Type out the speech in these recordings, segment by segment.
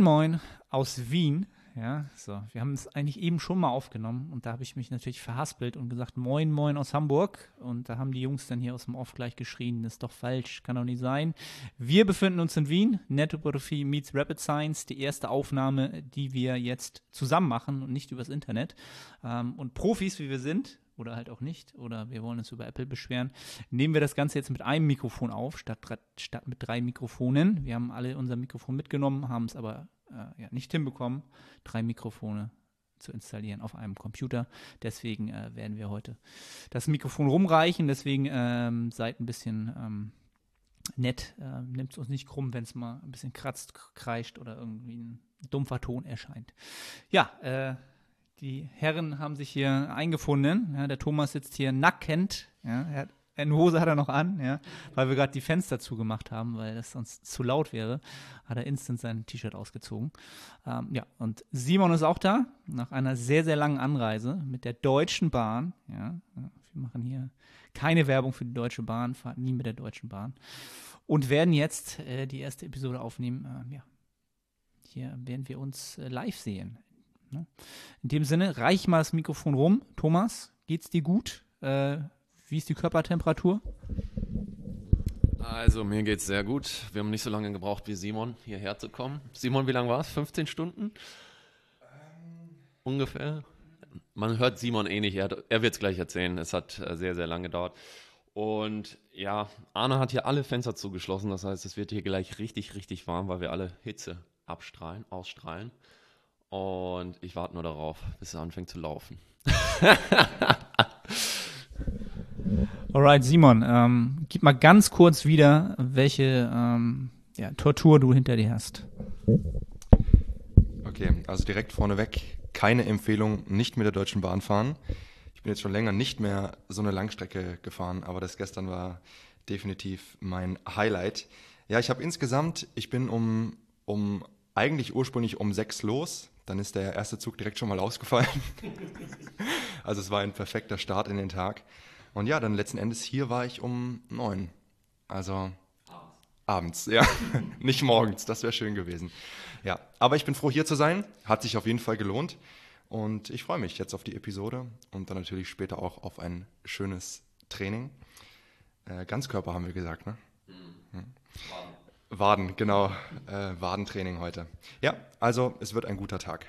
Moin, moin aus Wien. Ja, so. Wir haben es eigentlich eben schon mal aufgenommen und da habe ich mich natürlich verhaspelt und gesagt, moin, moin aus Hamburg. Und da haben die Jungs dann hier aus dem Off gleich geschrien, das ist doch falsch, kann doch nicht sein. Wir befinden uns in Wien, Nettoportofie meets Rapid Science, die erste Aufnahme, die wir jetzt zusammen machen und nicht übers Internet. Ähm, und Profis, wie wir sind, oder halt auch nicht, oder wir wollen uns über Apple beschweren, nehmen wir das Ganze jetzt mit einem Mikrofon auf, statt, statt mit drei Mikrofonen. Wir haben alle unser Mikrofon mitgenommen, haben es aber äh, ja, nicht hinbekommen, drei Mikrofone zu installieren auf einem Computer. Deswegen äh, werden wir heute das Mikrofon rumreichen. Deswegen ähm, seid ein bisschen ähm, nett. Äh, Nimmt es uns nicht krumm, wenn es mal ein bisschen kratzt, kreischt oder irgendwie ein dumpfer Ton erscheint. Ja, äh, die Herren haben sich hier eingefunden. Ja, der Thomas sitzt hier nackend. Ja, er hat, eine Hose hat er noch an, ja, weil wir gerade die Fenster zugemacht haben, weil das sonst zu laut wäre. Hat er instant sein T-Shirt ausgezogen. Ähm, ja, und Simon ist auch da, nach einer sehr, sehr langen Anreise mit der Deutschen Bahn. Ja, wir machen hier keine Werbung für die Deutsche Bahn, fahren nie mit der Deutschen Bahn. Und werden jetzt äh, die erste Episode aufnehmen. Äh, ja, hier werden wir uns äh, live sehen Ne? In dem Sinne, reich mal das Mikrofon rum. Thomas, geht's dir gut? Äh, wie ist die Körpertemperatur? Also, mir geht's sehr gut. Wir haben nicht so lange gebraucht wie Simon, hierher zu kommen. Simon, wie lange war es? 15 Stunden? Ähm. Ungefähr. Man hört Simon eh nicht, er, er wird es gleich erzählen. Es hat äh, sehr, sehr lange gedauert. Und ja, Arne hat hier alle Fenster zugeschlossen. Das heißt, es wird hier gleich richtig, richtig warm, weil wir alle Hitze abstrahlen, ausstrahlen. Und ich warte nur darauf, bis es anfängt zu laufen. Alright, Simon, ähm, gib mal ganz kurz wieder, welche ähm, ja, Tortur du hinter dir hast. Okay, also direkt vorneweg, keine Empfehlung, nicht mit der Deutschen Bahn fahren. Ich bin jetzt schon länger nicht mehr so eine Langstrecke gefahren, aber das gestern war definitiv mein Highlight. Ja, ich habe insgesamt, ich bin um, um eigentlich ursprünglich um sechs los, dann ist der erste Zug direkt schon mal ausgefallen. also es war ein perfekter Start in den Tag. Und ja, dann letzten Endes hier war ich um neun. Also abends, ja. Nicht morgens, das wäre schön gewesen. Ja, aber ich bin froh hier zu sein. Hat sich auf jeden Fall gelohnt. Und ich freue mich jetzt auf die Episode und dann natürlich später auch auf ein schönes Training. Äh, Ganzkörper haben wir gesagt, ne? Waden, genau. Äh, Wadentraining heute. Ja, also es wird ein guter Tag.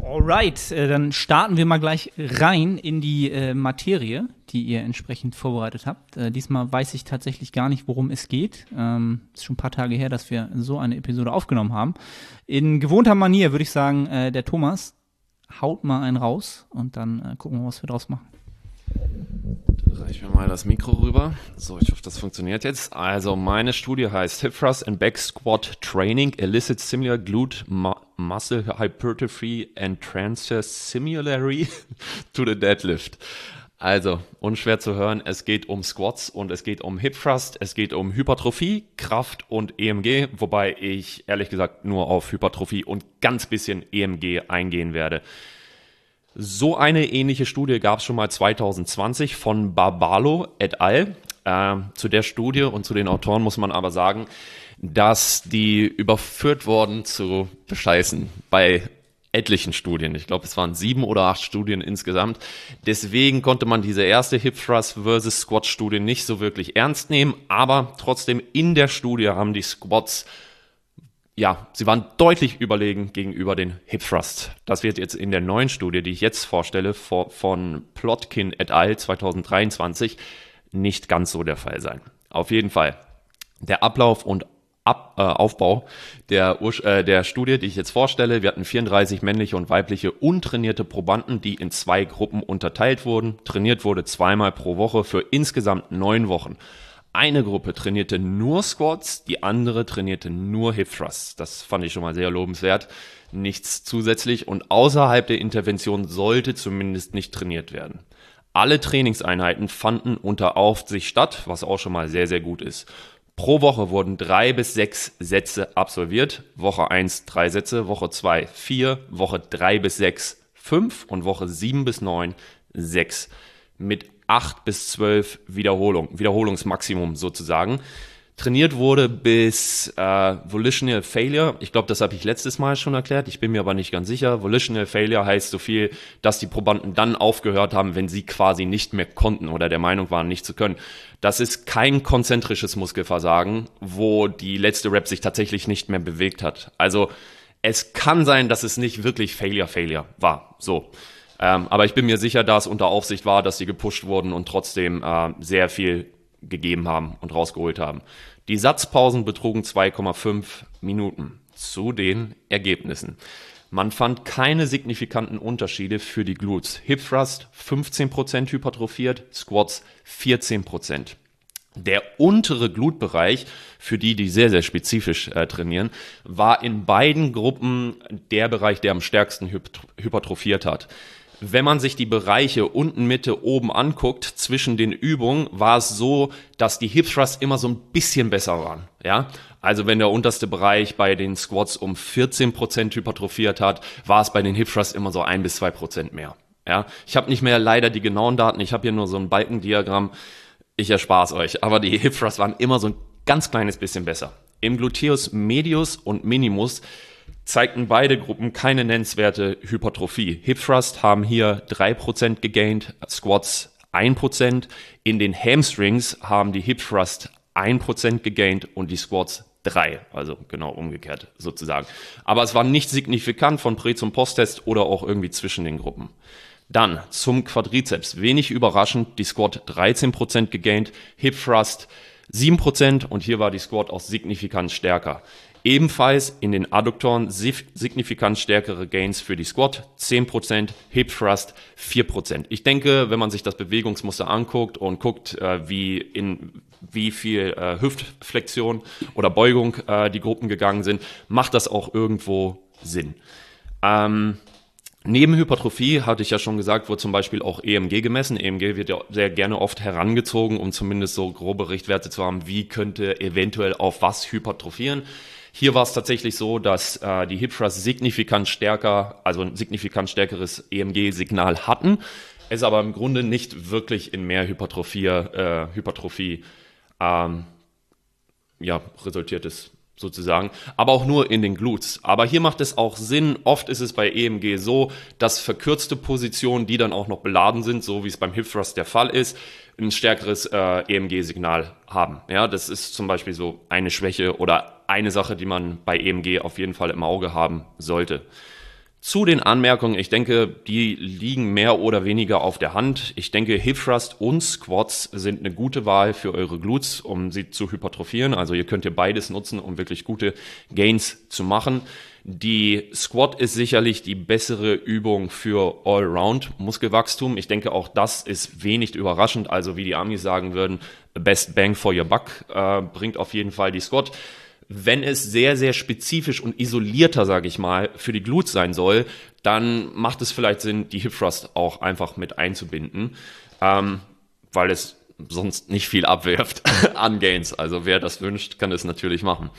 Alright, äh, dann starten wir mal gleich rein in die äh, Materie, die ihr entsprechend vorbereitet habt. Äh, diesmal weiß ich tatsächlich gar nicht, worum es geht. Ähm, ist schon ein paar Tage her, dass wir so eine Episode aufgenommen haben. In gewohnter Manier würde ich sagen, äh, der Thomas haut mal einen raus und dann äh, gucken wir, was wir draus machen. Reich mir mal das Mikro rüber. So, ich hoffe, das funktioniert jetzt. Also, meine Studie heißt Hip Thrust and Back Squat Training elicits similar glute mu muscle hypertrophy and transfer similarly to the deadlift. Also, unschwer zu hören, es geht um Squats und es geht um Hip Thrust, es geht um Hypertrophie, Kraft und EMG, wobei ich ehrlich gesagt nur auf Hypertrophie und ganz bisschen EMG eingehen werde. So eine ähnliche Studie gab es schon mal 2020 von Barbalo et al. Äh, zu der Studie und zu den Autoren muss man aber sagen, dass die überführt wurden zu bescheißen bei etlichen Studien. Ich glaube, es waren sieben oder acht Studien insgesamt. Deswegen konnte man diese erste Hip Thrust versus Squat Studie nicht so wirklich ernst nehmen, aber trotzdem in der Studie haben die Squats ja, sie waren deutlich überlegen gegenüber den Hip Thrust. Das wird jetzt in der neuen Studie, die ich jetzt vorstelle, von Plotkin et al. 2023 nicht ganz so der Fall sein. Auf jeden Fall. Der Ablauf und Ab, äh, Aufbau der, äh, der Studie, die ich jetzt vorstelle. Wir hatten 34 männliche und weibliche untrainierte Probanden, die in zwei Gruppen unterteilt wurden. Trainiert wurde zweimal pro Woche für insgesamt neun Wochen. Eine Gruppe trainierte nur Squats, die andere trainierte nur Hip Thrusts. Das fand ich schon mal sehr lobenswert. Nichts zusätzlich und außerhalb der Intervention sollte zumindest nicht trainiert werden. Alle Trainingseinheiten fanden unter Aufsicht statt, was auch schon mal sehr, sehr gut ist. Pro Woche wurden drei bis sechs Sätze absolviert. Woche eins drei Sätze, Woche zwei vier, Woche drei bis sechs fünf und Woche sieben bis neun sechs. Mit 8 bis 12 Wiederholungen, Wiederholungsmaximum sozusagen. trainiert wurde bis äh, Volitional Failure. Ich glaube, das habe ich letztes Mal schon erklärt. Ich bin mir aber nicht ganz sicher. Volitional Failure heißt so viel, dass die Probanden dann aufgehört haben, wenn sie quasi nicht mehr konnten oder der Meinung waren, nicht zu können. Das ist kein konzentrisches Muskelversagen, wo die letzte Rep sich tatsächlich nicht mehr bewegt hat. Also es kann sein, dass es nicht wirklich Failure Failure war. So. Ähm, aber ich bin mir sicher, dass unter Aufsicht war, dass sie gepusht wurden und trotzdem äh, sehr viel gegeben haben und rausgeholt haben. Die Satzpausen betrugen 2,5 Minuten. Zu den Ergebnissen. Man fand keine signifikanten Unterschiede für die Glutes. Hip Thrust 15% hypertrophiert, Squats 14%. Der untere Glutbereich, für die, die sehr, sehr spezifisch äh, trainieren, war in beiden Gruppen der Bereich, der am stärksten hypertrophiert hat wenn man sich die Bereiche unten, Mitte, oben anguckt, zwischen den Übungen, war es so, dass die Hip Thrusts immer so ein bisschen besser waren. Ja, also wenn der unterste Bereich bei den Squats um 14% hypertrophiert hat, war es bei den Hip Thrusts immer so ein bis zwei Prozent mehr. Ja, ich habe nicht mehr leider die genauen Daten, ich habe hier nur so ein Balkendiagramm. Ich erspare es euch, aber die Hip Thrusts waren immer so ein ganz kleines bisschen besser. Im Gluteus Medius und Minimus zeigten beide Gruppen keine nennenswerte Hypertrophie. Hip Thrust haben hier 3% gegaint, Squats 1%. In den Hamstrings haben die Hip Thrust 1% gegaint und die Squats 3, also genau umgekehrt sozusagen. Aber es war nicht signifikant von Prä- zum Posttest oder auch irgendwie zwischen den Gruppen. Dann zum Quadrizeps. Wenig überraschend, die Squat 13% gegaint, Hip Thrust 7% und hier war die Squat auch signifikant stärker. Ebenfalls in den Adduktoren signifikant stärkere Gains für die Squat, 10%, Hip Thrust 4%. Ich denke, wenn man sich das Bewegungsmuster anguckt und guckt, äh, wie in wie viel äh, Hüftflexion oder Beugung äh, die Gruppen gegangen sind, macht das auch irgendwo Sinn. Ähm, Neben Hypertrophie, hatte ich ja schon gesagt, wurde zum Beispiel auch EMG gemessen. EMG wird ja sehr gerne oft herangezogen, um zumindest so grobe Richtwerte zu haben, wie könnte eventuell auf was hypertrophieren. Hier war es tatsächlich so, dass äh, die Hip Thrust signifikant stärker, also ein signifikant stärkeres EMG-Signal hatten, es aber im Grunde nicht wirklich in mehr Hypertrophie, äh, Hypertrophie ähm, ja, resultiert ist sozusagen, aber auch nur in den Glutes. Aber hier macht es auch Sinn, oft ist es bei EMG so, dass verkürzte Positionen, die dann auch noch beladen sind, so wie es beim Hip Thrust der Fall ist, ein stärkeres äh, EMG-Signal haben. Ja, das ist zum Beispiel so eine Schwäche oder eine Sache, die man bei EMG auf jeden Fall im Auge haben sollte. Zu den Anmerkungen, ich denke, die liegen mehr oder weniger auf der Hand. Ich denke, Hip Thrust und Squats sind eine gute Wahl für eure Glutes, um sie zu hypertrophieren. Also ihr könnt ihr beides nutzen, um wirklich gute Gains zu machen. Die Squat ist sicherlich die bessere Übung für Allround Muskelwachstum. Ich denke, auch das ist wenig überraschend. Also wie die Amis sagen würden, best bang for your buck äh, bringt auf jeden Fall die Squat wenn es sehr, sehr spezifisch und isolierter, sage ich mal, für die Glutes sein soll, dann macht es vielleicht Sinn, die Hip Thrust auch einfach mit einzubinden, ähm, weil es sonst nicht viel abwirft an Gains. Also wer das wünscht, kann es natürlich machen.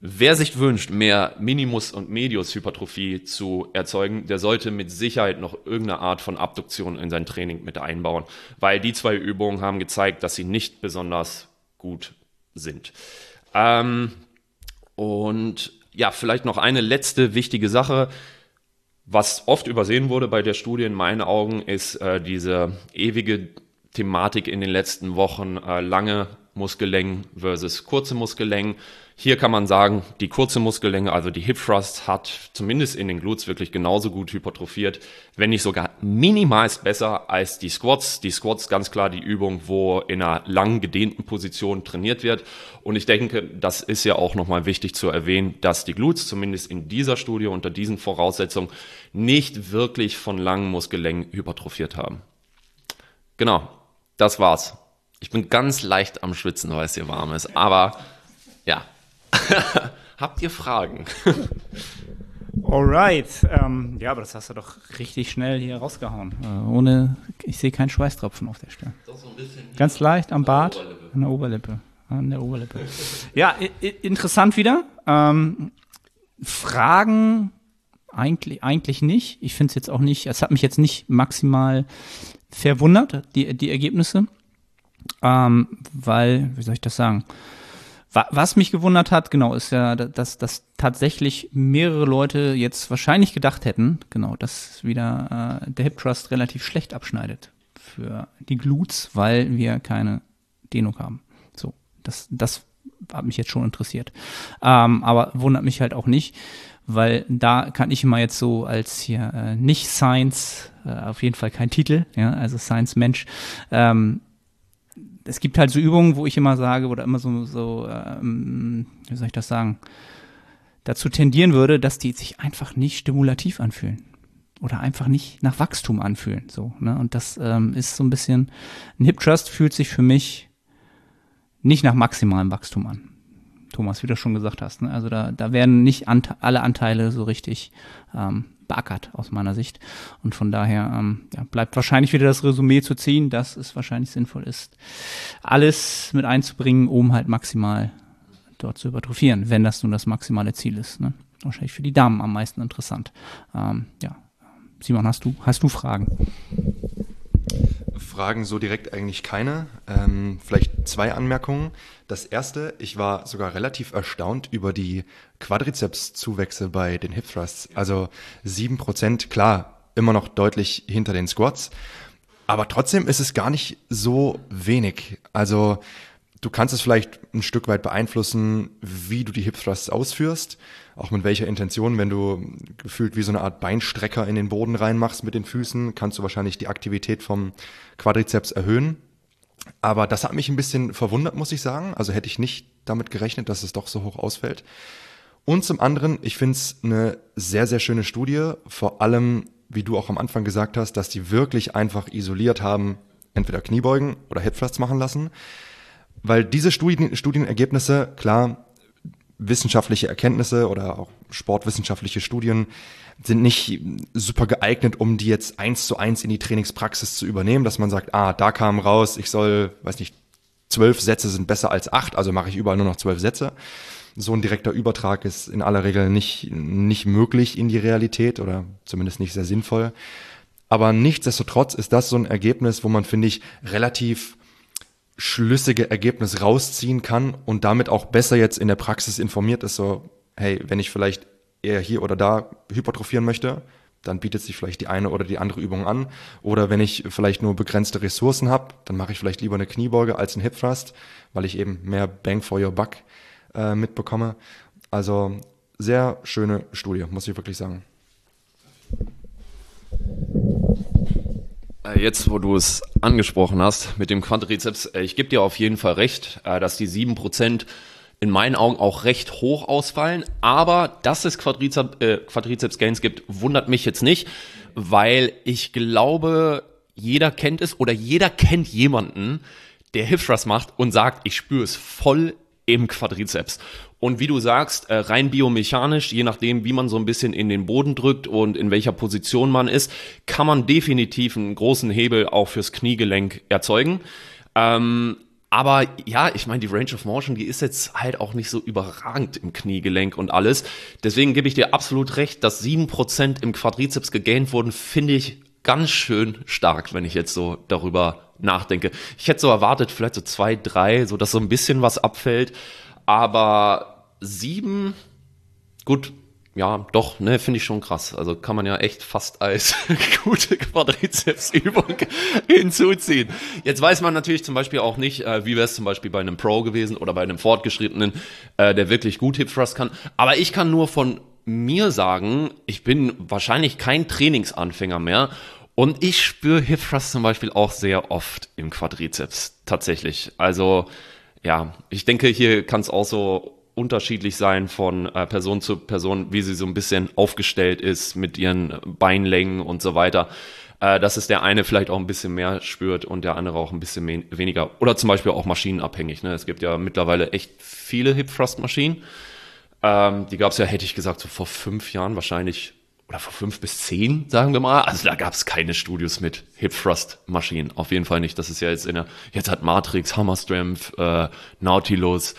Wer sich wünscht, mehr Minimus- und Medius-Hypertrophie zu erzeugen, der sollte mit Sicherheit noch irgendeine Art von Abduktion in sein Training mit einbauen, weil die zwei Übungen haben gezeigt, dass sie nicht besonders gut sind. Ähm, und ja, vielleicht noch eine letzte wichtige Sache. Was oft übersehen wurde bei der Studie in meinen Augen, ist äh, diese ewige Thematik in den letzten Wochen, äh, lange Muskellängen versus kurze Muskellängen. Hier kann man sagen, die kurze Muskellänge, also die Hip Thrust, hat zumindest in den Glutes wirklich genauso gut hypertrophiert, wenn nicht sogar minimalst besser als die Squats. Die Squats ganz klar die Übung, wo in einer lang gedehnten Position trainiert wird. Und ich denke, das ist ja auch nochmal wichtig zu erwähnen, dass die Glutes zumindest in dieser Studie unter diesen Voraussetzungen nicht wirklich von langen Muskellängen hypertrophiert haben. Genau, das war's. Ich bin ganz leicht am Schwitzen, weil es hier warm ist. Aber ja, Habt ihr Fragen? Alright. Ähm, ja, aber das hast du doch richtig schnell hier rausgehauen. Äh, ohne, ich sehe keinen Schweißtropfen auf der Stelle. So Ganz leicht am Bart, an der Oberlippe. An der Oberlippe. ja, interessant wieder. Ähm, Fragen eigentlich, eigentlich nicht. Ich finde es jetzt auch nicht, es hat mich jetzt nicht maximal verwundert, die, die Ergebnisse. Ähm, weil, wie soll ich das sagen? was mich gewundert hat, genau, ist ja, dass, dass tatsächlich mehrere Leute jetzt wahrscheinlich gedacht hätten, genau, dass wieder äh, der Hip Trust relativ schlecht abschneidet für die Glutes, weil wir keine Dehnung haben. So, das, das hat mich jetzt schon interessiert. Ähm, aber wundert mich halt auch nicht, weil da kann ich immer jetzt so als hier äh, nicht Science, äh, auf jeden Fall kein Titel, ja, also Science Mensch, ähm, es gibt halt so Übungen, wo ich immer sage, oder immer so, so ähm, wie soll ich das sagen, dazu tendieren würde, dass die sich einfach nicht stimulativ anfühlen. Oder einfach nicht nach Wachstum anfühlen. So, ne? Und das ähm, ist so ein bisschen, ein Hip Trust fühlt sich für mich nicht nach maximalem Wachstum an. Thomas, wie du schon gesagt hast. Ne? Also da, da werden nicht ante alle Anteile so richtig ähm, beackert aus meiner Sicht. Und von daher ähm, ja, bleibt wahrscheinlich wieder das Resümee zu ziehen, dass es wahrscheinlich sinnvoll ist, alles mit einzubringen, um halt maximal dort zu übertrophieren, wenn das nun das maximale Ziel ist. Ne? Wahrscheinlich für die Damen am meisten interessant. Ähm, ja. Simon, hast du, hast du Fragen? Fragen so direkt eigentlich keine. Ähm, vielleicht zwei Anmerkungen. Das erste, ich war sogar relativ erstaunt über die Quadrizeps-Zuwächse bei den Hip Thrusts. Also sieben Prozent, klar, immer noch deutlich hinter den Squats. Aber trotzdem ist es gar nicht so wenig. Also du kannst es vielleicht ein Stück weit beeinflussen, wie du die Hip Thrusts ausführst, auch mit welcher Intention. Wenn du gefühlt wie so eine Art Beinstrecker in den Boden reinmachst mit den Füßen, kannst du wahrscheinlich die Aktivität vom Quadrizeps erhöhen. Aber das hat mich ein bisschen verwundert, muss ich sagen. Also hätte ich nicht damit gerechnet, dass es doch so hoch ausfällt. Und zum anderen, ich finde es eine sehr, sehr schöne Studie. Vor allem, wie du auch am Anfang gesagt hast, dass die wirklich einfach isoliert haben, entweder Kniebeugen oder Hip Thrusts machen lassen. Weil diese Studien, Studienergebnisse, klar, wissenschaftliche Erkenntnisse oder auch sportwissenschaftliche Studien sind nicht super geeignet, um die jetzt eins zu eins in die Trainingspraxis zu übernehmen, dass man sagt, ah, da kam raus, ich soll, weiß nicht, zwölf Sätze sind besser als acht, also mache ich überall nur noch zwölf Sätze. So ein direkter Übertrag ist in aller Regel nicht, nicht möglich in die Realität oder zumindest nicht sehr sinnvoll. Aber nichtsdestotrotz ist das so ein Ergebnis, wo man, finde ich, relativ schlüssige Ergebnis rausziehen kann und damit auch besser jetzt in der Praxis informiert ist, so, hey, wenn ich vielleicht eher hier oder da hypertrophieren möchte, dann bietet sich vielleicht die eine oder die andere Übung an. Oder wenn ich vielleicht nur begrenzte Ressourcen habe, dann mache ich vielleicht lieber eine Kniebeuge als einen Hip Thrust, weil ich eben mehr Bang for your Buck äh, mitbekomme. Also sehr schöne Studie, muss ich wirklich sagen. Äh, jetzt, wo du es angesprochen hast mit dem Quadrizeps, äh, ich gebe dir auf jeden Fall recht, äh, dass die 7% in meinen Augen auch recht hoch ausfallen. Aber dass es Quadrizeps, äh, Quadrizeps Gains gibt, wundert mich jetzt nicht, weil ich glaube, jeder kennt es oder jeder kennt jemanden, der Hip Thrust macht und sagt, ich spüre es voll im Quadrizeps. Und wie du sagst, äh, rein biomechanisch, je nachdem, wie man so ein bisschen in den Boden drückt und in welcher Position man ist, kann man definitiv einen großen Hebel auch fürs Kniegelenk erzeugen. Ähm, aber ja, ich meine, die Range of Motion, die ist jetzt halt auch nicht so überragend im Kniegelenk und alles. Deswegen gebe ich dir absolut recht, dass sieben Prozent im Quadrizeps gegaint wurden, finde ich ganz schön stark, wenn ich jetzt so darüber nachdenke. Ich hätte so erwartet, vielleicht so zwei, drei, so dass so ein bisschen was abfällt. Aber sieben, gut, ja, doch, ne, finde ich schon krass. Also kann man ja echt fast als gute Quadrizepsübung hinzuziehen. Jetzt weiß man natürlich zum Beispiel auch nicht, äh, wie wäre es zum Beispiel bei einem Pro gewesen oder bei einem Fortgeschrittenen, äh, der wirklich gut Hip Thrust kann. Aber ich kann nur von mir sagen, ich bin wahrscheinlich kein Trainingsanfänger mehr und ich spüre Hip Thrust zum Beispiel auch sehr oft im Quadrizeps tatsächlich. Also ja, ich denke, hier kann es auch so unterschiedlich sein von äh, Person zu Person, wie sie so ein bisschen aufgestellt ist mit ihren Beinlängen und so weiter. Äh, dass es der eine vielleicht auch ein bisschen mehr spürt und der andere auch ein bisschen weniger. Oder zum Beispiel auch maschinenabhängig. Ne? Es gibt ja mittlerweile echt viele Hip Thrust Maschinen. Ähm, die gab es ja, hätte ich gesagt, so vor fünf Jahren wahrscheinlich oder vor fünf bis zehn, sagen wir mal. Also da gab es keine Studios mit Hip Thrust Maschinen. Auf jeden Fall nicht. Das ist ja jetzt in der, jetzt hat Matrix, Hammer Strength, äh, Nautilus,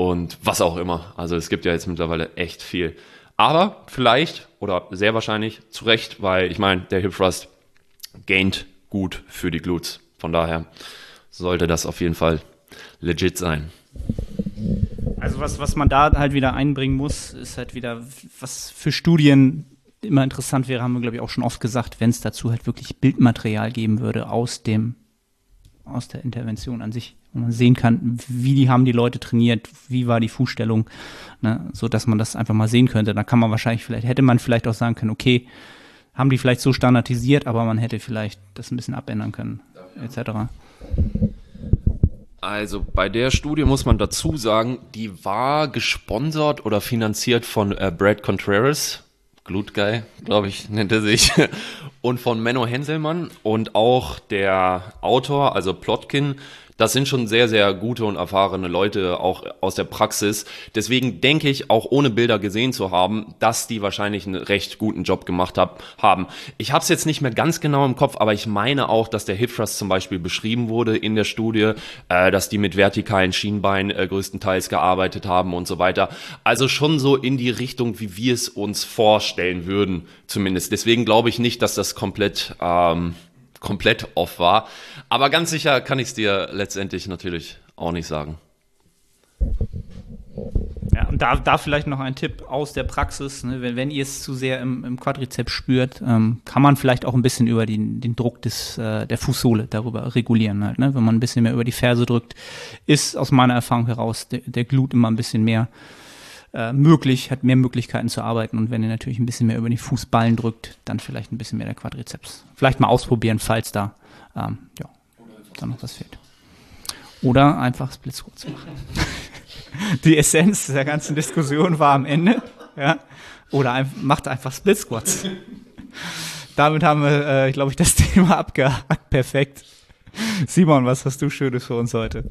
und was auch immer. Also es gibt ja jetzt mittlerweile echt viel. Aber vielleicht oder sehr wahrscheinlich zu Recht, weil ich meine, der Hip Thrust gaint gut für die Glutes. Von daher sollte das auf jeden Fall legit sein. was, was man da halt wieder einbringen muss, ist halt wieder, was für Studien immer interessant wäre, haben wir, glaube ich, auch schon oft gesagt, wenn es dazu halt wirklich Bildmaterial geben würde aus dem, aus der Intervention an sich. Wo man sehen kann, wie die haben die Leute trainiert, wie war die Fußstellung, ne, so dass man das einfach mal sehen könnte. Da kann man wahrscheinlich, vielleicht hätte man vielleicht auch sagen können, okay, haben die vielleicht so standardisiert, aber man hätte vielleicht das ein bisschen abändern können, etc. Also bei der Studie muss man dazu sagen, die war gesponsert oder finanziert von äh, Brad Contreras, Glut Guy, glaube ich, nennt er sich, und von Menno Henselmann und auch der Autor, also Plotkin, das sind schon sehr, sehr gute und erfahrene Leute, auch aus der Praxis. Deswegen denke ich, auch ohne Bilder gesehen zu haben, dass die wahrscheinlich einen recht guten Job gemacht hab, haben. Ich habe es jetzt nicht mehr ganz genau im Kopf, aber ich meine auch, dass der Hip Thrust zum Beispiel beschrieben wurde in der Studie, äh, dass die mit vertikalen Schienbeinen äh, größtenteils gearbeitet haben und so weiter. Also schon so in die Richtung, wie wir es uns vorstellen würden, zumindest. Deswegen glaube ich nicht, dass das komplett ähm, komplett off war. Aber ganz sicher kann ich es dir letztendlich natürlich auch nicht sagen. Ja, und da, da vielleicht noch ein Tipp aus der Praxis. Ne? Wenn, wenn ihr es zu sehr im, im Quadrizeps spürt, ähm, kann man vielleicht auch ein bisschen über den, den Druck des, äh, der Fußsohle darüber regulieren. Halt, ne? Wenn man ein bisschen mehr über die Ferse drückt, ist aus meiner Erfahrung heraus der, der Glut immer ein bisschen mehr äh, möglich, hat mehr Möglichkeiten zu arbeiten. Und wenn ihr natürlich ein bisschen mehr über die Fußballen drückt, dann vielleicht ein bisschen mehr der Quadrizeps. Vielleicht mal ausprobieren, falls da ähm, ja, da noch was fehlt. Oder einfach Split Squats machen. die Essenz der ganzen Diskussion war am Ende. Ja? Oder ein, macht einfach Split Squats. Damit haben wir, äh, glaube ich, das Thema abgehakt. Perfekt. Simon, was hast du Schönes für uns heute?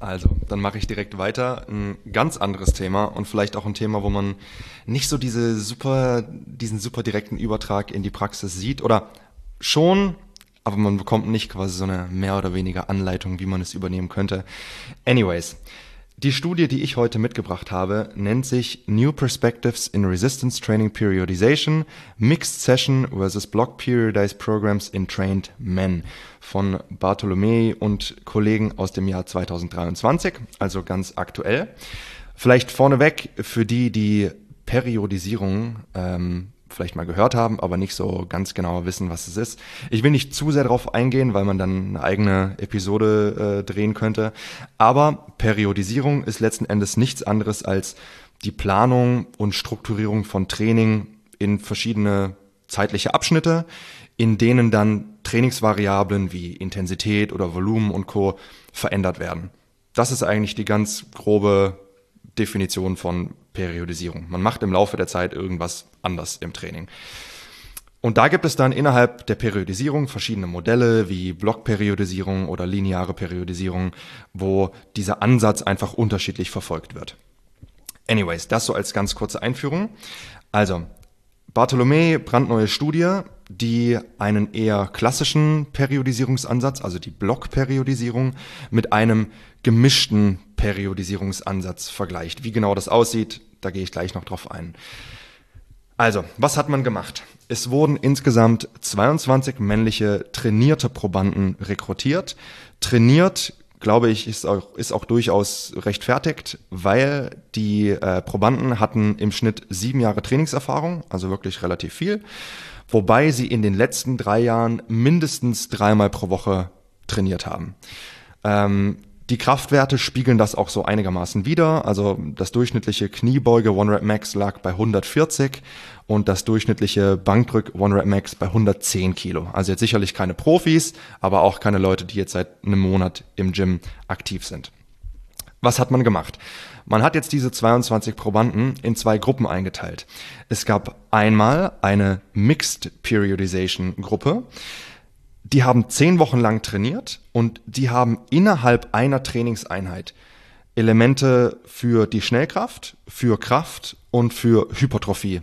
Also, dann mache ich direkt weiter. Ein ganz anderes Thema und vielleicht auch ein Thema, wo man nicht so diese super, diesen super direkten Übertrag in die Praxis sieht oder schon, aber man bekommt nicht quasi so eine mehr oder weniger Anleitung, wie man es übernehmen könnte. Anyways, die Studie, die ich heute mitgebracht habe, nennt sich New Perspectives in Resistance Training Periodization, Mixed Session versus Block Periodized Programs in Trained Men von Bartolomei und Kollegen aus dem Jahr 2023, also ganz aktuell. Vielleicht vorneweg für die, die Periodisierung ähm, vielleicht mal gehört haben, aber nicht so ganz genau wissen, was es ist. Ich will nicht zu sehr darauf eingehen, weil man dann eine eigene Episode äh, drehen könnte. Aber Periodisierung ist letzten Endes nichts anderes als die Planung und Strukturierung von Training in verschiedene zeitliche Abschnitte, in denen dann Trainingsvariablen wie Intensität oder Volumen und Co verändert werden. Das ist eigentlich die ganz grobe Definition von Periodisierung. Man macht im Laufe der Zeit irgendwas anders im Training. Und da gibt es dann innerhalb der Periodisierung verschiedene Modelle wie Blockperiodisierung oder lineare Periodisierung, wo dieser Ansatz einfach unterschiedlich verfolgt wird. Anyways, das so als ganz kurze Einführung. Also, Bartholomä, brandneue Studie, die einen eher klassischen Periodisierungsansatz, also die Blockperiodisierung, mit einem gemischten Periodisierungsansatz vergleicht. Wie genau das aussieht, da gehe ich gleich noch drauf ein. Also, was hat man gemacht? Es wurden insgesamt 22 männliche trainierte Probanden rekrutiert. Trainiert, glaube ich, ist auch, ist auch durchaus rechtfertigt, weil die äh, Probanden hatten im Schnitt sieben Jahre Trainingserfahrung, also wirklich relativ viel, wobei sie in den letzten drei Jahren mindestens dreimal pro Woche trainiert haben. Ähm, die Kraftwerte spiegeln das auch so einigermaßen wider. Also das durchschnittliche Kniebeuge One Rep Max lag bei 140 und das durchschnittliche Bankdrück One Rep Max bei 110 Kilo. Also jetzt sicherlich keine Profis, aber auch keine Leute, die jetzt seit einem Monat im Gym aktiv sind. Was hat man gemacht? Man hat jetzt diese 22 Probanden in zwei Gruppen eingeteilt. Es gab einmal eine Mixed Periodization Gruppe. Die haben zehn Wochen lang trainiert und die haben innerhalb einer Trainingseinheit Elemente für die Schnellkraft, für Kraft und für Hypertrophie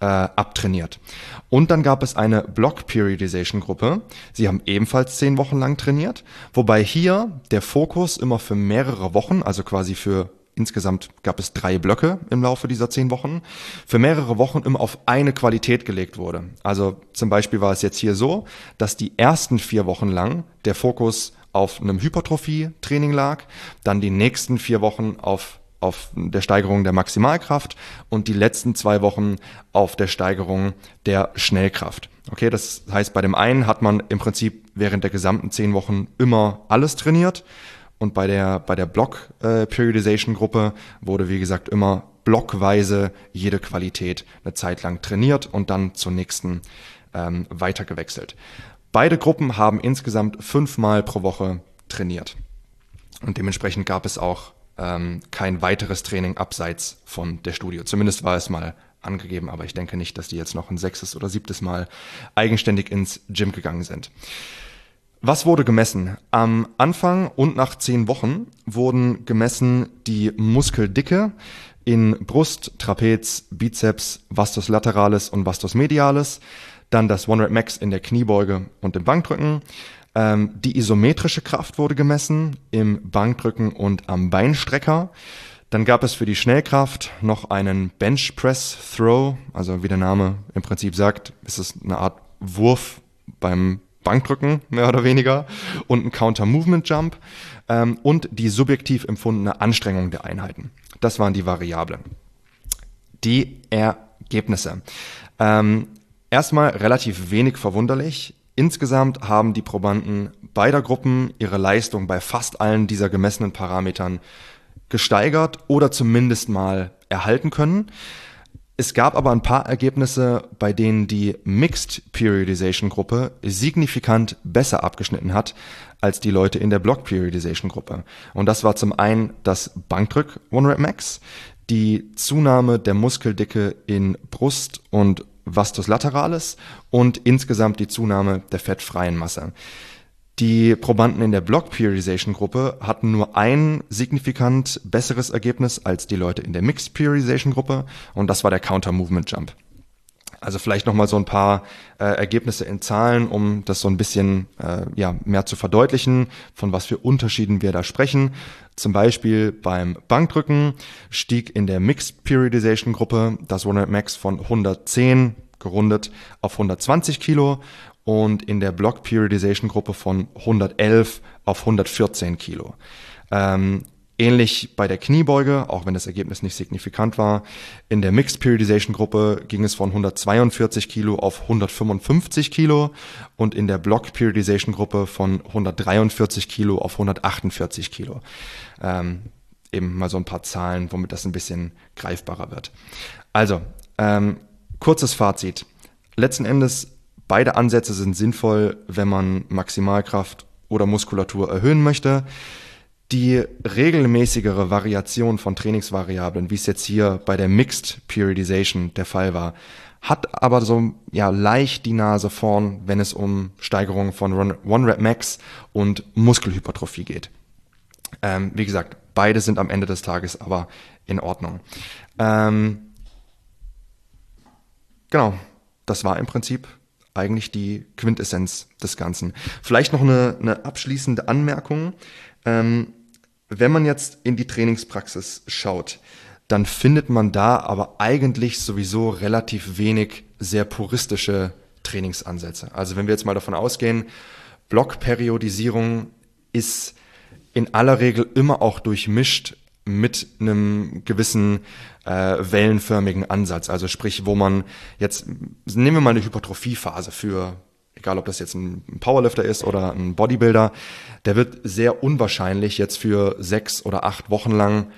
äh, abtrainiert. Und dann gab es eine Block Periodization Gruppe. Sie haben ebenfalls zehn Wochen lang trainiert, wobei hier der Fokus immer für mehrere Wochen, also quasi für insgesamt gab es drei Blöcke im Laufe dieser zehn Wochen, für mehrere Wochen immer auf eine Qualität gelegt wurde. Also zum Beispiel war es jetzt hier so, dass die ersten vier Wochen lang der Fokus auf einem Hypertrophie-Training lag, dann die nächsten vier Wochen auf auf der Steigerung der Maximalkraft und die letzten zwei Wochen auf der Steigerung der Schnellkraft. Okay, das heißt, bei dem einen hat man im Prinzip während der gesamten zehn Wochen immer alles trainiert und bei der, bei der Block-Periodization-Gruppe äh, wurde, wie gesagt, immer blockweise jede Qualität eine Zeit lang trainiert und dann zur nächsten ähm, weitergewechselt. Beide Gruppen haben insgesamt fünfmal pro Woche trainiert. Und dementsprechend gab es auch ähm, kein weiteres Training abseits von der Studio. Zumindest war es mal angegeben, aber ich denke nicht, dass die jetzt noch ein sechstes oder siebtes Mal eigenständig ins Gym gegangen sind. Was wurde gemessen? Am Anfang und nach zehn Wochen wurden gemessen die Muskeldicke in Brust, Trapez, Bizeps, Vastus lateralis und Vastus medialis, dann das One Rep Max in der Kniebeuge und im Bankdrücken, ähm, die isometrische Kraft wurde gemessen im Bankdrücken und am Beinstrecker. Dann gab es für die Schnellkraft noch einen Bench Press Throw, also wie der Name im Prinzip sagt, ist es eine Art Wurf beim Bankdrücken, mehr oder weniger, und ein Counter Movement Jump ähm, und die subjektiv empfundene Anstrengung der Einheiten. Das waren die Variablen. Die Ergebnisse. Ähm, erstmal relativ wenig verwunderlich. Insgesamt haben die Probanden beider Gruppen ihre Leistung bei fast allen dieser gemessenen Parametern gesteigert oder zumindest mal erhalten können. Es gab aber ein paar Ergebnisse, bei denen die Mixed Periodization Gruppe signifikant besser abgeschnitten hat als die Leute in der Block Periodization Gruppe. Und das war zum einen das Bankdrück One Rep Max, die Zunahme der Muskeldicke in Brust und Vastus lateralis und insgesamt die Zunahme der fettfreien Masse. Die Probanden in der Block Periodization Gruppe hatten nur ein signifikant besseres Ergebnis als die Leute in der Mixed Periodization Gruppe und das war der Counter Movement Jump. Also vielleicht nochmal so ein paar äh, Ergebnisse in Zahlen, um das so ein bisschen äh, ja, mehr zu verdeutlichen, von was für Unterschieden wir da sprechen. Zum Beispiel beim Bankdrücken stieg in der Mixed Periodization Gruppe das One Max von 110 gerundet auf 120 Kilo und in der Block Periodization Gruppe von 111 auf 114 Kilo. Ähm, Ähnlich bei der Kniebeuge, auch wenn das Ergebnis nicht signifikant war. In der Mixed Periodization Gruppe ging es von 142 Kilo auf 155 Kilo und in der Block Periodization Gruppe von 143 Kilo auf 148 Kilo. Ähm, eben mal so ein paar Zahlen, womit das ein bisschen greifbarer wird. Also, ähm, kurzes Fazit. Letzten Endes, beide Ansätze sind sinnvoll, wenn man Maximalkraft oder Muskulatur erhöhen möchte die regelmäßigere Variation von Trainingsvariablen, wie es jetzt hier bei der Mixed Periodization der Fall war, hat aber so ja leicht die Nase vorn, wenn es um Steigerungen von One Rep Max und Muskelhypertrophie geht. Ähm, wie gesagt, beide sind am Ende des Tages aber in Ordnung. Ähm, genau, das war im Prinzip eigentlich die Quintessenz des Ganzen. Vielleicht noch eine, eine abschließende Anmerkung. Ähm, wenn man jetzt in die Trainingspraxis schaut, dann findet man da aber eigentlich sowieso relativ wenig sehr puristische Trainingsansätze. Also wenn wir jetzt mal davon ausgehen, Blockperiodisierung ist in aller Regel immer auch durchmischt mit einem gewissen äh, wellenförmigen Ansatz. Also sprich, wo man jetzt, nehmen wir mal eine Hypertrophiephase für egal ob das jetzt ein Powerlifter ist oder ein Bodybuilder, der wird sehr unwahrscheinlich jetzt für sechs oder acht Wochen lang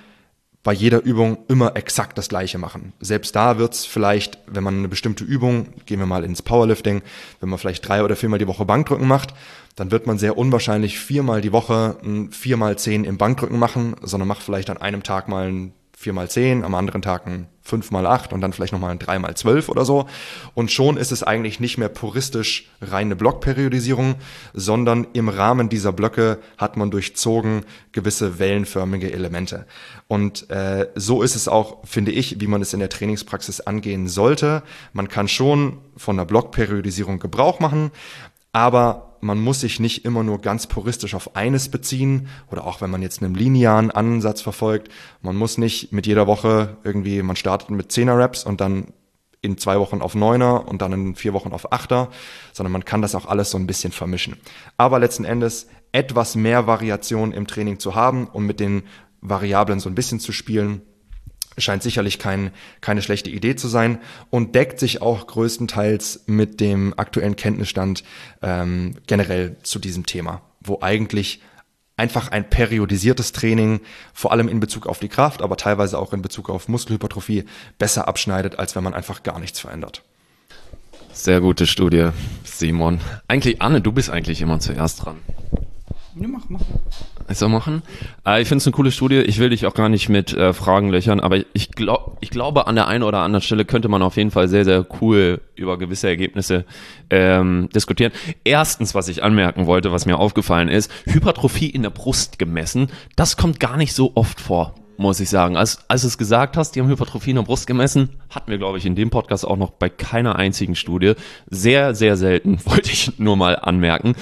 bei jeder Übung immer exakt das gleiche machen. Selbst da wird es vielleicht, wenn man eine bestimmte Übung, gehen wir mal ins Powerlifting, wenn man vielleicht drei oder viermal die Woche Bankdrücken macht, dann wird man sehr unwahrscheinlich viermal die Woche ein viermal zehn im Bankdrücken machen, sondern macht vielleicht an einem Tag mal ein 4x10, am anderen Tag ein 5x8 und dann vielleicht nochmal ein 3x12 oder so. Und schon ist es eigentlich nicht mehr puristisch reine Blockperiodisierung, sondern im Rahmen dieser Blöcke hat man durchzogen gewisse wellenförmige Elemente. Und äh, so ist es auch, finde ich, wie man es in der Trainingspraxis angehen sollte. Man kann schon von der Blockperiodisierung Gebrauch machen, aber man muss sich nicht immer nur ganz puristisch auf eines beziehen oder auch wenn man jetzt einen linearen Ansatz verfolgt. Man muss nicht mit jeder Woche irgendwie, man startet mit 10er Raps und dann in zwei Wochen auf Neuner und dann in vier Wochen auf Achter, sondern man kann das auch alles so ein bisschen vermischen. Aber letzten Endes etwas mehr Variation im Training zu haben und mit den Variablen so ein bisschen zu spielen, scheint sicherlich kein, keine schlechte Idee zu sein und deckt sich auch größtenteils mit dem aktuellen Kenntnisstand ähm, generell zu diesem Thema, wo eigentlich einfach ein periodisiertes Training, vor allem in Bezug auf die Kraft, aber teilweise auch in Bezug auf Muskelhypertrophie, besser abschneidet, als wenn man einfach gar nichts verändert. Sehr gute Studie, Simon. Eigentlich, Anne, du bist eigentlich immer zuerst dran. Ja, mach, mach. So machen. Äh, ich finde es eine coole Studie. Ich will dich auch gar nicht mit äh, Fragen löchern, aber ich, glaub, ich glaube, an der einen oder anderen Stelle könnte man auf jeden Fall sehr, sehr cool über gewisse Ergebnisse ähm, diskutieren. Erstens, was ich anmerken wollte, was mir aufgefallen ist, Hypertrophie in der Brust gemessen, das kommt gar nicht so oft vor muss ich sagen. Als, als du es gesagt hast, die haben Hypertrophie in der Brust gemessen, hatten wir, glaube ich, in dem Podcast auch noch bei keiner einzigen Studie. Sehr, sehr selten, wollte ich nur mal anmerken.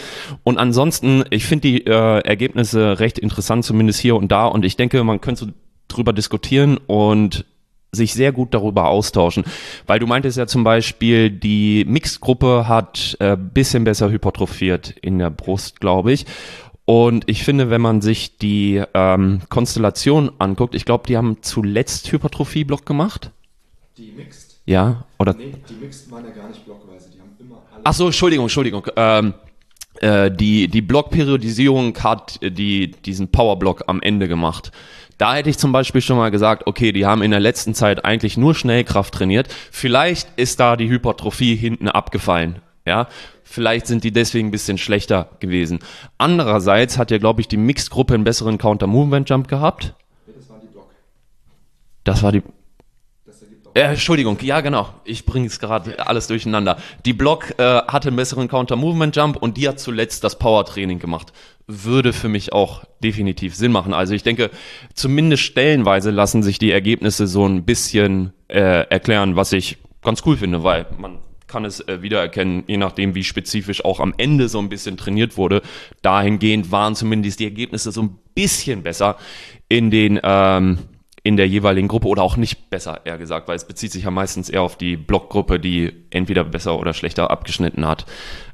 Und ansonsten, ich finde die äh, Ergebnisse recht interessant, zumindest hier und da. Und ich denke, man könnte so drüber diskutieren und sich sehr gut darüber austauschen. Weil du meintest ja zum Beispiel, die Mixgruppe hat äh, bisschen besser hypertrophiert in der Brust, glaube ich. Und ich finde, wenn man sich die ähm, Konstellation anguckt, ich glaube, die haben zuletzt Hypertrophie-Block gemacht. Die Mixed? Ja, oder? Nee, die Mixed waren ja gar nicht blockweise. Die haben immer alle. Ach so, Entschuldigung, Entschuldigung. Ähm, äh, die die Blockperiodisierung hat äh, die, diesen Powerblock am Ende gemacht. Da hätte ich zum Beispiel schon mal gesagt, okay, die haben in der letzten Zeit eigentlich nur Schnellkraft trainiert. Vielleicht ist da die Hypertrophie hinten abgefallen. Ja, Vielleicht sind die deswegen ein bisschen schlechter gewesen. Andererseits hat ja, glaube ich, die Mixed-Gruppe einen besseren Counter-Movement-Jump gehabt. Das war die Block. Das war die. Äh, Entschuldigung, ja genau. Ich bringe es gerade alles durcheinander. Die Block äh, hatte einen besseren Counter-Movement-Jump und die hat zuletzt das Power-Training gemacht. Würde für mich auch definitiv Sinn machen. Also ich denke, zumindest stellenweise lassen sich die Ergebnisse so ein bisschen äh, erklären, was ich ganz cool finde, weil man kann es äh, wiedererkennen, je nachdem, wie spezifisch auch am Ende so ein bisschen trainiert wurde. Dahingehend waren zumindest die Ergebnisse so ein bisschen besser in den ähm, in der jeweiligen Gruppe oder auch nicht besser, eher gesagt, weil es bezieht sich ja meistens eher auf die Blockgruppe, die entweder besser oder schlechter abgeschnitten hat.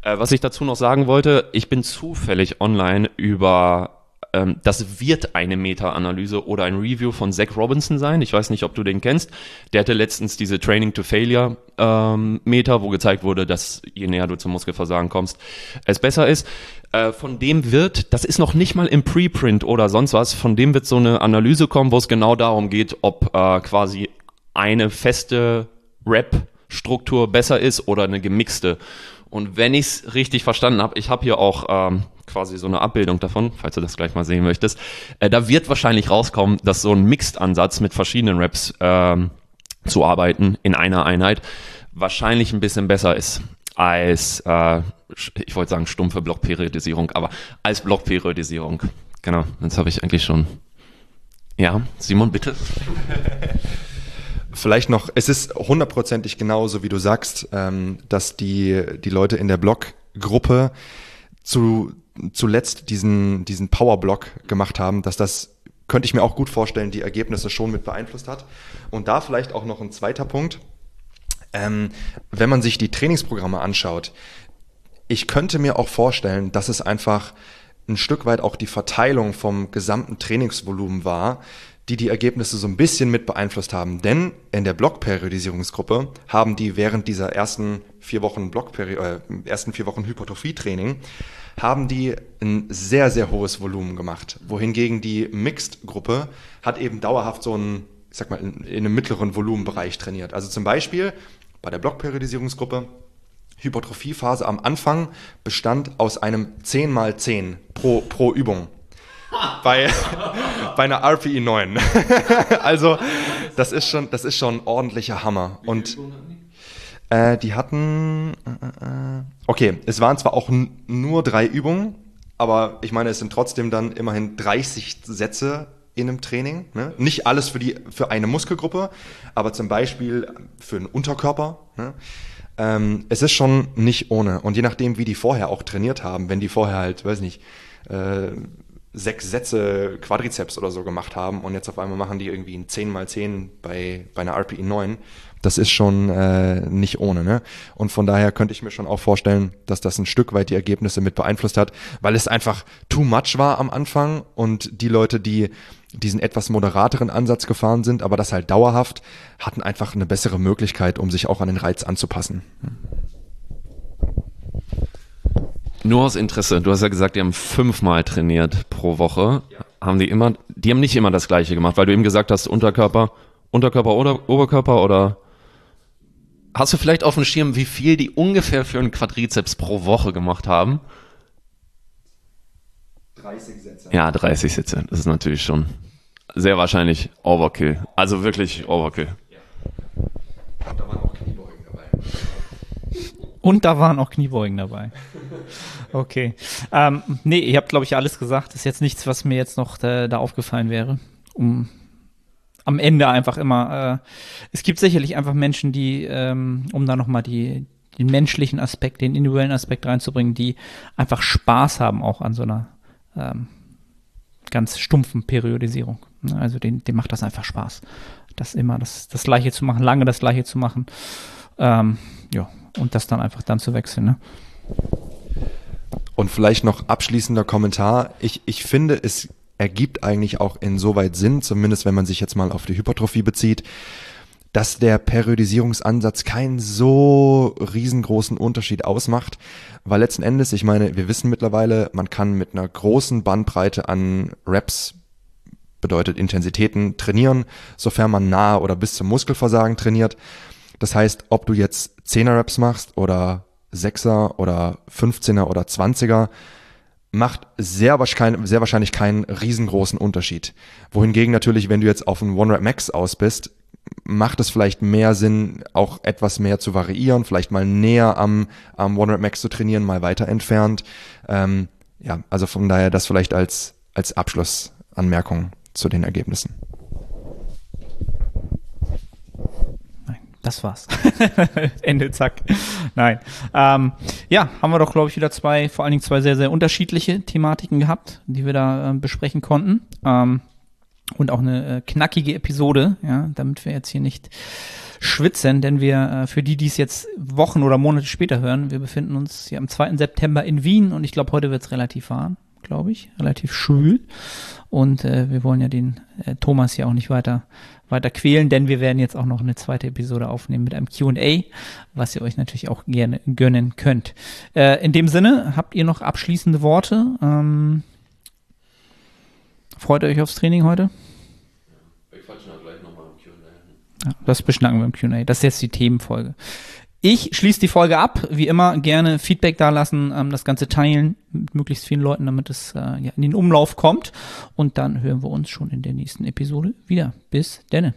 Äh, was ich dazu noch sagen wollte, ich bin zufällig online über ähm, das wird eine Meta-Analyse oder ein Review von Zach Robinson sein. Ich weiß nicht, ob du den kennst. Der hatte letztens diese Training to Failure ähm, Meta, wo gezeigt wurde, dass je näher du zum Muskelversagen kommst, es besser ist. Äh, von dem wird, das ist noch nicht mal im Preprint oder sonst was, von dem wird so eine Analyse kommen, wo es genau darum geht, ob äh, quasi eine feste Rap-Struktur besser ist oder eine gemixte. Und wenn ich es richtig verstanden habe, ich habe hier auch ähm, quasi so eine Abbildung davon, falls du das gleich mal sehen möchtest. Äh, da wird wahrscheinlich rauskommen, dass so ein Mixed-Ansatz mit verschiedenen Raps ähm, zu arbeiten in einer Einheit wahrscheinlich ein bisschen besser ist als, äh, ich wollte sagen stumpfe Blockperiodisierung, aber als Blockperiodisierung. Genau, jetzt habe ich eigentlich schon. Ja, Simon, bitte. Vielleicht noch, es ist hundertprozentig genauso, wie du sagst, ähm, dass die, die Leute in der Blockgruppe zu, zuletzt diesen, diesen Powerblock gemacht haben, dass das könnte ich mir auch gut vorstellen, die Ergebnisse schon mit beeinflusst hat. Und da vielleicht auch noch ein zweiter Punkt. Ähm, wenn man sich die Trainingsprogramme anschaut, ich könnte mir auch vorstellen, dass es einfach ein Stück weit auch die Verteilung vom gesamten Trainingsvolumen war, die die Ergebnisse so ein bisschen mit beeinflusst haben. Denn in der Blockperiodisierungsgruppe haben die während dieser ersten vier Wochen Blockperi äh, ersten vier Wochen Hypertrophie-Training haben die ein sehr, sehr hohes Volumen gemacht. Wohingegen die Mixed-Gruppe hat eben dauerhaft so ein, ich sag mal, in, in einem mittleren Volumenbereich trainiert. Also zum Beispiel bei der Blockperiodisierungsgruppe Hypertrophiephase am Anfang bestand aus einem 10 x 10 pro, pro Übung. Bei, bei einer RPE 9. also, das ist schon, das ist schon ein ordentlicher Hammer. Und äh, die hatten, äh, äh, okay, es waren zwar auch nur drei Übungen, aber ich meine, es sind trotzdem dann immerhin 30 Sätze in einem Training. Ne? Nicht alles für, die, für eine Muskelgruppe, aber zum Beispiel für den Unterkörper. Ne? Ähm, es ist schon nicht ohne. Und je nachdem, wie die vorher auch trainiert haben, wenn die vorher halt, weiß nicht, äh, sechs Sätze Quadrizeps oder so gemacht haben und jetzt auf einmal machen die irgendwie ein 10x10 bei, bei einer RPE 9, das ist schon äh, nicht ohne. Ne? Und von daher könnte ich mir schon auch vorstellen, dass das ein Stück weit die Ergebnisse mit beeinflusst hat, weil es einfach too much war am Anfang und die Leute, die diesen etwas moderateren Ansatz gefahren sind, aber das halt dauerhaft, hatten einfach eine bessere Möglichkeit, um sich auch an den Reiz anzupassen. Nur aus Interesse, du hast ja gesagt, die haben fünfmal trainiert pro Woche. Ja. Haben die immer, die haben nicht immer das gleiche gemacht, weil du eben gesagt hast, Unterkörper, Unterkörper oder Oberkörper oder hast du vielleicht auf dem Schirm, wie viel die ungefähr für einen Quadrizeps pro Woche gemacht haben? 30 Sätze. Ja, 30 Sätze. Das ist natürlich schon sehr wahrscheinlich Overkill. Also wirklich Overkill. Ja. Und da waren auch. Und da waren auch Kniebeugen dabei. Okay. Ähm, nee, ihr habt, glaube ich, alles gesagt. Das ist jetzt nichts, was mir jetzt noch da, da aufgefallen wäre. Um am Ende einfach immer. Äh, es gibt sicherlich einfach Menschen, die, ähm, um da nochmal die, den menschlichen Aspekt, den individuellen Aspekt reinzubringen, die einfach Spaß haben auch an so einer ähm, ganz stumpfen Periodisierung. Ne? Also den, dem macht das einfach Spaß, das immer das, das Gleiche zu machen, lange das Gleiche zu machen. Ähm, ja, und das dann einfach dann zu wechseln. Ne? Und vielleicht noch abschließender Kommentar. Ich, ich finde, es ergibt eigentlich auch insoweit Sinn, zumindest wenn man sich jetzt mal auf die Hypertrophie bezieht, dass der Periodisierungsansatz keinen so riesengroßen Unterschied ausmacht, weil letzten Endes, ich meine, wir wissen mittlerweile, man kann mit einer großen Bandbreite an Reps bedeutet Intensitäten trainieren, sofern man nahe oder bis zum Muskelversagen trainiert. Das heißt, ob du jetzt 10er Reps machst oder 6er oder 15er oder 20er, macht sehr, wahrscheinlich, sehr wahrscheinlich keinen riesengroßen Unterschied. Wohingegen natürlich, wenn du jetzt auf einen One-Rep Max aus bist, macht es vielleicht mehr Sinn, auch etwas mehr zu variieren, vielleicht mal näher am, am One-Rep Max zu trainieren, mal weiter entfernt. Ähm, ja, also von daher das vielleicht als, als Abschlussanmerkung zu den Ergebnissen. Das war's. Ende, zack. Nein. Ähm, ja, haben wir doch, glaube ich, wieder zwei, vor allen Dingen zwei sehr, sehr unterschiedliche Thematiken gehabt, die wir da äh, besprechen konnten. Ähm, und auch eine äh, knackige Episode, ja, damit wir jetzt hier nicht schwitzen, denn wir, äh, für die, die es jetzt Wochen oder Monate später hören, wir befinden uns hier am 2. September in Wien und ich glaube, heute wird es relativ warm, glaube ich, relativ schwül. Und äh, wir wollen ja den äh, Thomas hier auch nicht weiter weiter quälen, denn wir werden jetzt auch noch eine zweite Episode aufnehmen mit einem QA, was ihr euch natürlich auch gerne gönnen könnt. Äh, in dem Sinne, habt ihr noch abschließende Worte? Ähm, freut ihr euch aufs Training heute? Ich quatschen gleich nochmal im QA. Ja, das beschnacken wir im QA. Das ist jetzt die Themenfolge. Ich schließe die Folge ab. Wie immer gerne Feedback dalassen, ähm, das Ganze teilen mit möglichst vielen Leuten, damit es äh, ja, in den Umlauf kommt. Und dann hören wir uns schon in der nächsten Episode wieder. Bis denne.